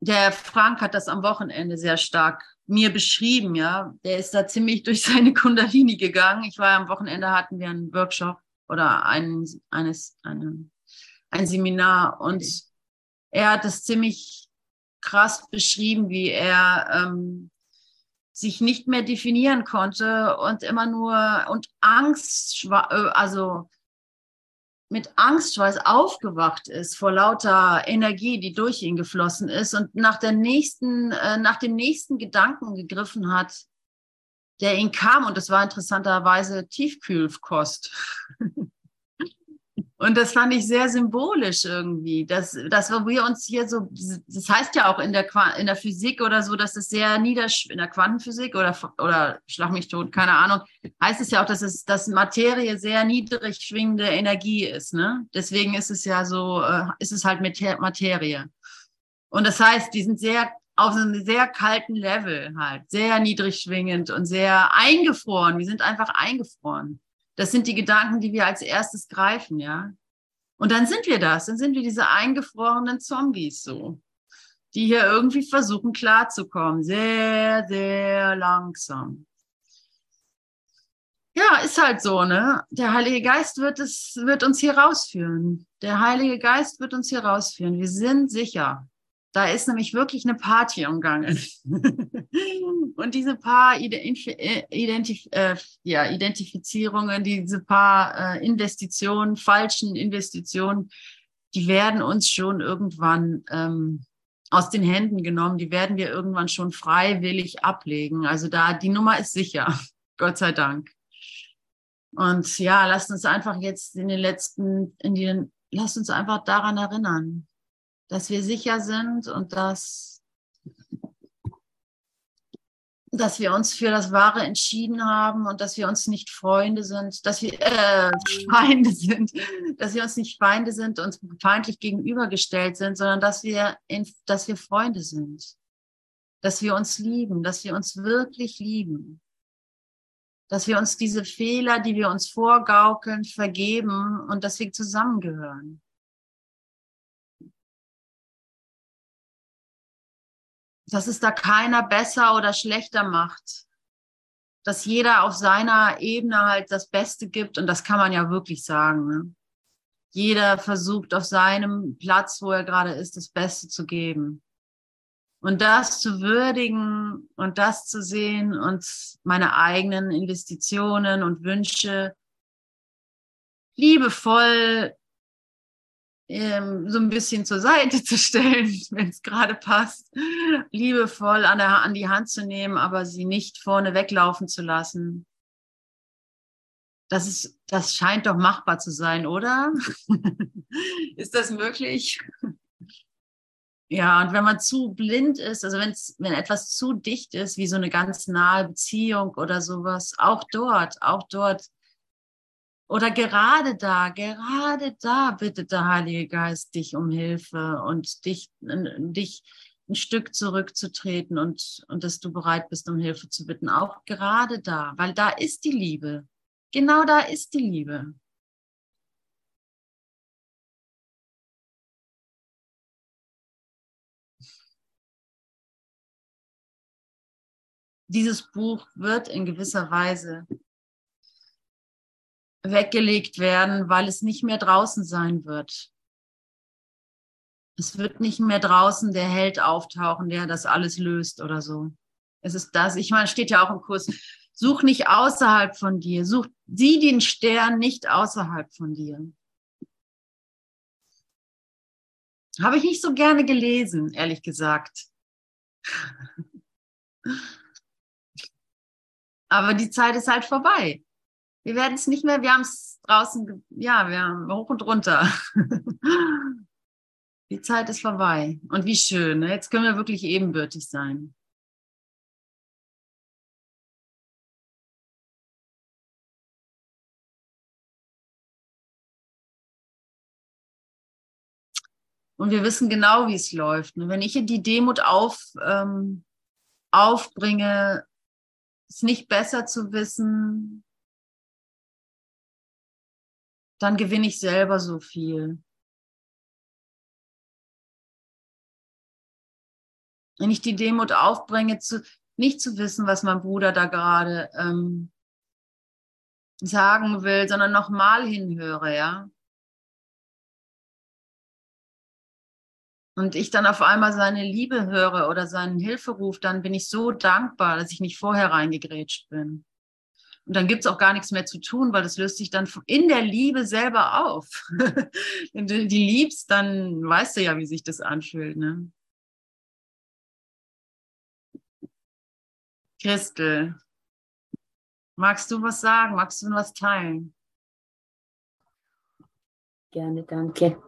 der Frank hat das am Wochenende sehr stark mir beschrieben, ja. Der ist da ziemlich durch seine Kundalini gegangen. Ich war am Wochenende hatten wir einen Workshop oder ein, eines, eine, ein Seminar und er hat es ziemlich krass beschrieben, wie er ähm, sich nicht mehr definieren konnte und immer nur und Angst, äh, also mit Angstschweiß aufgewacht ist vor lauter Energie, die durch ihn geflossen ist und nach der nächsten, äh, nach dem nächsten Gedanken gegriffen hat, der ihn kam und das war interessanterweise Tiefkühlkost. <laughs> Und das fand ich sehr symbolisch irgendwie, dass, dass wir uns hier so, das heißt ja auch in der, in der Physik oder so, dass es sehr niedersch, in der Quantenphysik oder, oder schlag mich tot, keine Ahnung, heißt es ja auch, dass es, dass Materie sehr niedrig schwingende Energie ist, ne? Deswegen ist es ja so, äh, ist es halt Materie. Und das heißt, die sind sehr auf einem sehr kalten Level halt, sehr niedrig schwingend und sehr eingefroren. Wir sind einfach eingefroren. Das sind die Gedanken, die wir als erstes greifen, ja. Und dann sind wir das, dann sind wir diese eingefrorenen Zombies so, die hier irgendwie versuchen klarzukommen, sehr, sehr langsam. Ja, ist halt so, ne? Der Heilige Geist wird es, wird uns hier rausführen. Der Heilige Geist wird uns hier rausführen. Wir sind sicher. Da ist nämlich wirklich eine Party umgangen. <laughs> und diese paar Identif Identif äh, ja, Identifizierungen, diese paar äh, Investitionen, falschen Investitionen, die werden uns schon irgendwann ähm, aus den Händen genommen. Die werden wir irgendwann schon freiwillig ablegen. Also da, die Nummer ist sicher. <laughs> Gott sei Dank. Und ja, lasst uns einfach jetzt in den letzten, in den, lasst uns einfach daran erinnern, dass wir sicher sind und dass, dass wir uns für das Wahre entschieden haben und dass wir uns nicht Freunde sind, dass wir äh, <laughs> Feinde sind, dass wir uns nicht Feinde sind, uns feindlich gegenübergestellt sind, sondern dass wir, in, dass wir Freunde sind, dass wir uns lieben, dass wir uns wirklich lieben, dass wir uns diese Fehler, die wir uns vorgaukeln, vergeben und dass wir zusammengehören. Dass es da keiner besser oder schlechter macht. Dass jeder auf seiner Ebene halt das Beste gibt und das kann man ja wirklich sagen. Ne? Jeder versucht auf seinem Platz, wo er gerade ist, das Beste zu geben. Und das zu würdigen und das zu sehen und meine eigenen Investitionen und Wünsche liebevoll ähm, so ein bisschen zur Seite zu stellen, <laughs> wenn es gerade passt, liebevoll an, der, an die Hand zu nehmen, aber sie nicht vorne weglaufen zu lassen. Das, ist, das scheint doch machbar zu sein, oder? <laughs> ist das möglich? Ja, und wenn man zu blind ist, also wenn's, wenn etwas zu dicht ist, wie so eine ganz nahe Beziehung oder sowas, auch dort, auch dort, oder gerade da, gerade da bittet der Heilige Geist dich um Hilfe und dich, dich ein Stück zurückzutreten und, und dass du bereit bist, um Hilfe zu bitten. Auch gerade da, weil da ist die Liebe. Genau da ist die Liebe. dieses Buch wird in gewisser Weise weggelegt werden, weil es nicht mehr draußen sein wird. Es wird nicht mehr draußen der Held auftauchen, der das alles löst oder so. Es ist das, ich meine, steht ja auch im Kurs, such nicht außerhalb von dir, such, sieh den Stern nicht außerhalb von dir. Habe ich nicht so gerne gelesen, ehrlich gesagt. <laughs> Aber die Zeit ist halt vorbei. Wir werden es nicht mehr, wir haben es draußen, ja, wir haben hoch und runter. <laughs> die Zeit ist vorbei. Und wie schön, ne? jetzt können wir wirklich ebenbürtig sein. Und wir wissen genau, wie es läuft. Und wenn ich die Demut auf, ähm, aufbringe, es nicht besser zu wissen, dann gewinne ich selber so viel. Wenn ich die Demut aufbringe, zu, nicht zu wissen, was mein Bruder da gerade ähm, sagen will, sondern nochmal hinhöre, ja. und ich dann auf einmal seine Liebe höre oder seinen Hilferuf, dann bin ich so dankbar, dass ich nicht vorher reingegrätscht bin. Und dann gibt es auch gar nichts mehr zu tun, weil das löst sich dann in der Liebe selber auf. <laughs> Wenn du die liebst, dann weißt du ja, wie sich das anfühlt. Ne? Christel, magst du was sagen? Magst du was teilen? Gerne, danke.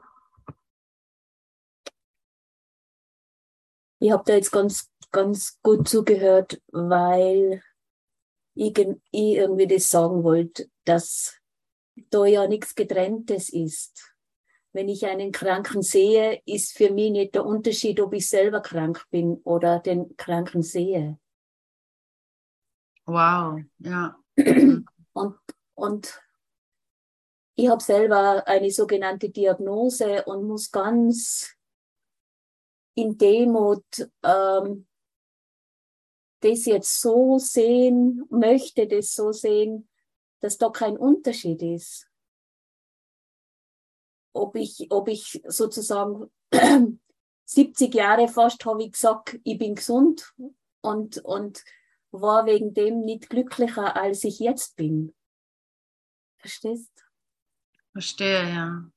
Ich habe da jetzt ganz, ganz gut zugehört, weil ich, ich irgendwie das sagen wollte, dass da ja nichts Getrenntes ist. Wenn ich einen Kranken sehe, ist für mich nicht der Unterschied, ob ich selber krank bin oder den Kranken sehe. Wow, ja. <clears throat> Und, und ich habe selber eine sogenannte Diagnose und muss ganz in Demut ähm, das jetzt so sehen, möchte das so sehen, dass da kein Unterschied ist. Ob ich, ob ich sozusagen <clears throat> 70 Jahre fast habe ich gesagt, ich bin gesund und, und war wegen dem nicht glücklicher, als ich jetzt bin. Verstehst? Verstehe, ja.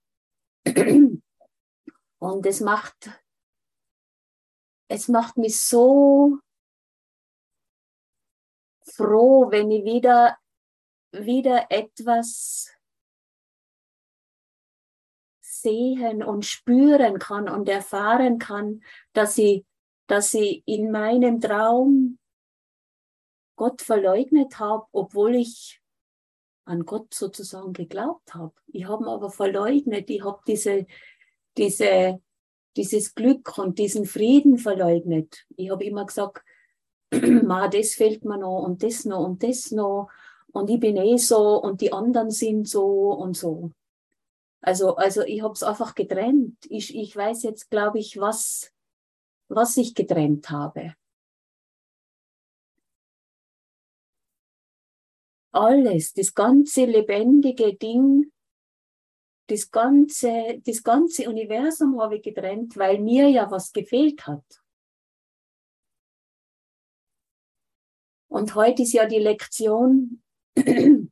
Und es macht es macht mich so froh, wenn ich wieder, wieder etwas sehen und spüren kann und erfahren kann, dass ich, dass in meinem Traum Gott verleugnet habe, obwohl ich an Gott sozusagen geglaubt habe. Ich habe ihn aber verleugnet. Ich habe diese, diese dieses Glück und diesen Frieden verleugnet. Ich habe immer gesagt, Ma, <clears throat> das fehlt mir noch und das noch und das noch. und ich bin eh so und die anderen sind so und so. Also, also ich habe es einfach getrennt. Ich, ich weiß jetzt, glaube ich, was, was ich getrennt habe. Alles, das ganze lebendige Ding, das ganze, das ganze Universum habe ich getrennt, weil mir ja was gefehlt hat. Und heute ist ja die Lektion, <clears throat> äh,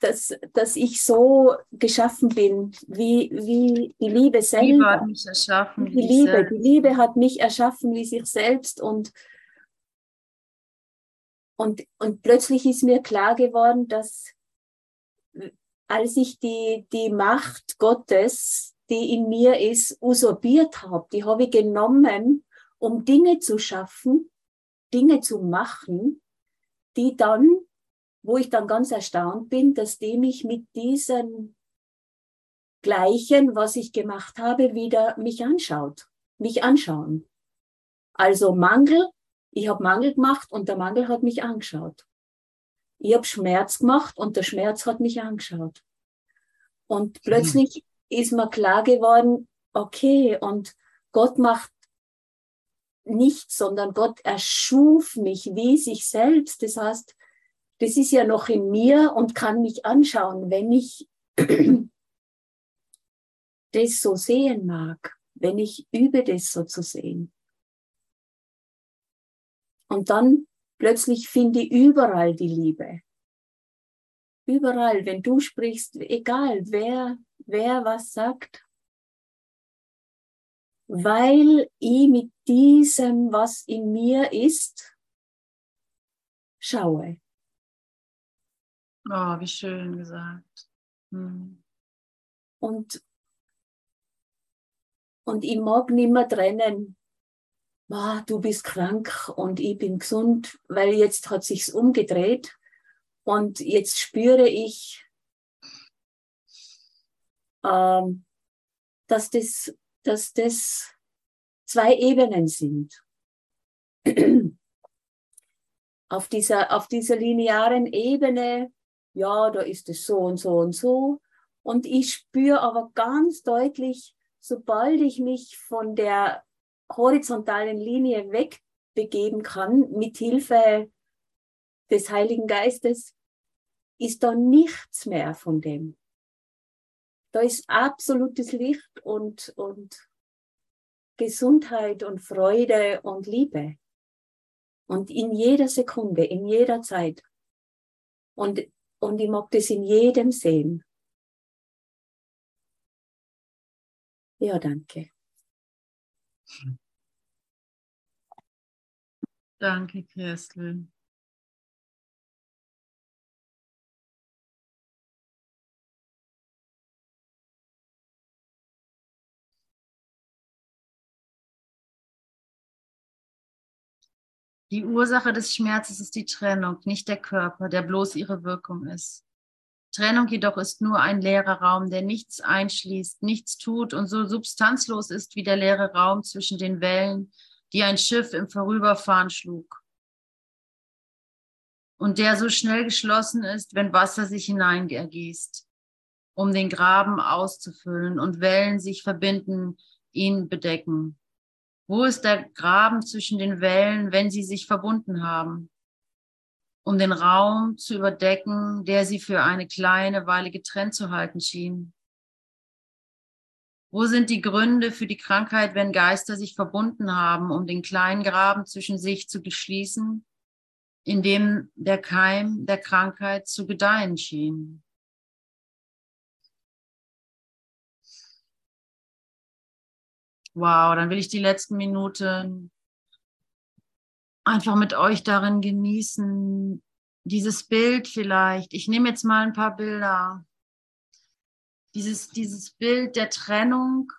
dass, dass ich so geschaffen bin, wie, wie die Liebe selber. Die Liebe hat mich erschaffen. Die Liebe, die Liebe hat mich erschaffen wie sich selbst und, und, und plötzlich ist mir klar geworden, dass als ich die, die Macht Gottes, die in mir ist, usurpiert habe, die habe ich genommen, um Dinge zu schaffen, Dinge zu machen, die dann, wo ich dann ganz erstaunt bin, dass die mich mit diesem Gleichen, was ich gemacht habe, wieder mich anschaut, mich anschauen. Also Mangel, ich habe Mangel gemacht und der Mangel hat mich angeschaut. Ich habe Schmerz gemacht und der Schmerz hat mich angeschaut. Und plötzlich ist mir klar geworden, okay, und Gott macht nichts, sondern Gott erschuf mich wie sich selbst. Das heißt, das ist ja noch in mir und kann mich anschauen, wenn ich <clears throat> das so sehen mag, wenn ich übe, das so zu sehen. Und dann plötzlich finde ich überall die Liebe. Überall, wenn du sprichst, egal wer, wer was sagt, weil ich mit diesem, was in mir ist, schaue. Oh, wie schön gesagt. Hm. Und, und ich mag nicht mehr trennen, oh, du bist krank und ich bin gesund, weil jetzt hat sich's umgedreht und jetzt spüre ich, ähm, dass das dass das zwei Ebenen sind. <clears throat> auf dieser, auf dieser linearen Ebene, ja, da ist es so und so und so. Und ich spüre aber ganz deutlich, sobald ich mich von der horizontalen Linie wegbegeben kann, mit Hilfe des Heiligen Geistes, ist da nichts mehr von dem. Da ist absolutes Licht und, und Gesundheit und Freude und Liebe. Und in jeder Sekunde, in jeder Zeit. Und, und ich mag das in jedem sehen. Ja, danke. Danke, Kerstin. Die Ursache des Schmerzes ist die Trennung, nicht der Körper, der bloß ihre Wirkung ist. Trennung jedoch ist nur ein leerer Raum, der nichts einschließt, nichts tut und so substanzlos ist wie der leere Raum zwischen den Wellen, die ein Schiff im Vorüberfahren schlug. Und der so schnell geschlossen ist, wenn Wasser sich hineinergießt, um den Graben auszufüllen und Wellen sich verbinden, ihn bedecken. Wo ist der Graben zwischen den Wellen, wenn sie sich verbunden haben? Um den Raum zu überdecken, der sie für eine kleine Weile getrennt zu halten schien. Wo sind die Gründe für die Krankheit, wenn Geister sich verbunden haben, um den kleinen Graben zwischen sich zu geschließen, in dem der Keim der Krankheit zu gedeihen schien? Wow, dann will ich die letzten Minuten einfach mit euch darin genießen. Dieses Bild vielleicht. Ich nehme jetzt mal ein paar Bilder. Dieses, dieses Bild der Trennung,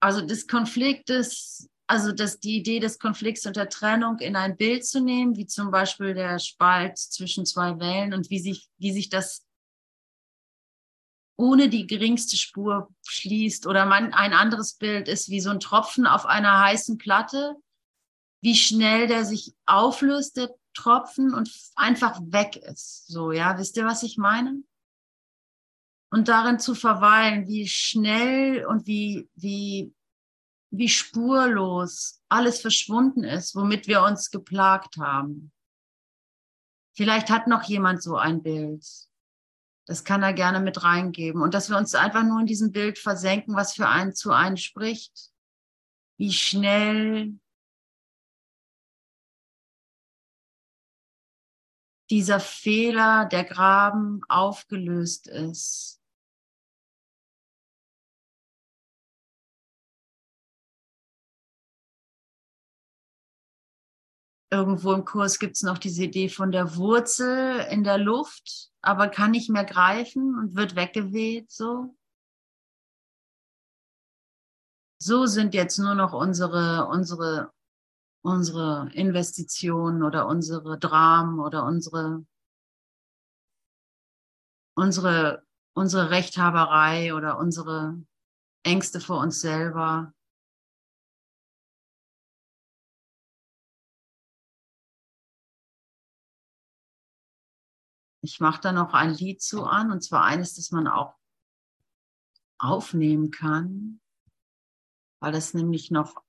also des Konfliktes, also das, die Idee des Konflikts und der Trennung in ein Bild zu nehmen, wie zum Beispiel der Spalt zwischen zwei Wellen und wie sich, wie sich das ohne die geringste Spur schließt. Oder man, ein anderes Bild ist wie so ein Tropfen auf einer heißen Platte, wie schnell der sich auflöst, der Tropfen und einfach weg ist. So, ja, wisst ihr, was ich meine? Und darin zu verweilen, wie schnell und wie, wie, wie spurlos alles verschwunden ist, womit wir uns geplagt haben. Vielleicht hat noch jemand so ein Bild. Das kann er gerne mit reingeben. Und dass wir uns einfach nur in diesem Bild versenken, was für einen zu einen spricht. Wie schnell dieser Fehler, der Graben aufgelöst ist. Irgendwo im Kurs gibt es noch diese Idee von der Wurzel in der Luft, aber kann nicht mehr greifen und wird weggeweht so. So sind jetzt nur noch unsere, unsere unsere Investitionen oder unsere Dramen oder unsere, unsere, unsere Rechthaberei oder unsere Ängste vor uns selber. Ich mache da noch ein Lied zu an, und zwar eines, das man auch aufnehmen kann, weil das nämlich noch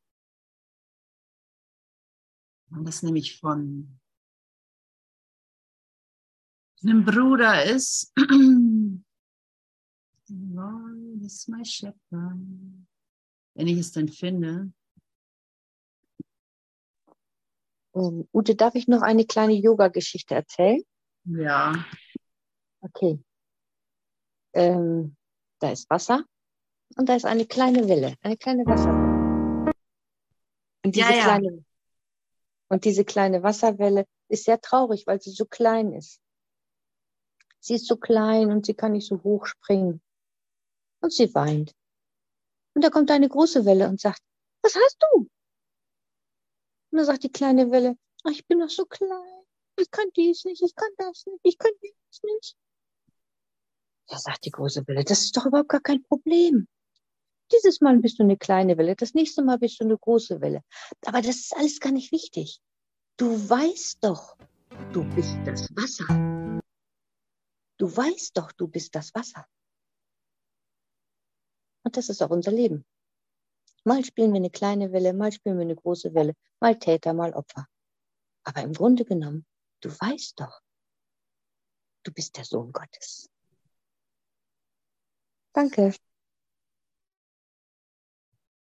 und das nämlich von einem Bruder ist. Lord is my shepherd. Wenn ich es denn finde. Ähm, Ute, darf ich noch eine kleine Yoga-Geschichte erzählen? Ja. Okay. Ähm, da ist Wasser und da ist eine kleine Welle, eine kleine Wasserwelle. Und diese ja, ja. kleine und diese kleine Wasserwelle ist sehr traurig, weil sie so klein ist. Sie ist so klein und sie kann nicht so hoch springen. Und sie weint. Und da kommt eine große Welle und sagt, was hast du? Und dann sagt die kleine Welle, ach, ich bin doch so klein. Ich kann dies nicht, ich kann das nicht, ich kann dies nicht. Ja, sagt die große Welle, das ist doch überhaupt gar kein Problem. Dieses Mal bist du eine kleine Welle, das nächste Mal bist du eine große Welle. Aber das ist alles gar nicht wichtig. Du weißt doch, du bist das Wasser. Du weißt doch, du bist das Wasser. Und das ist auch unser Leben. Mal spielen wir eine kleine Welle, mal spielen wir eine große Welle, mal Täter, mal Opfer. Aber im Grunde genommen, du weißt doch, du bist der Sohn Gottes. Danke.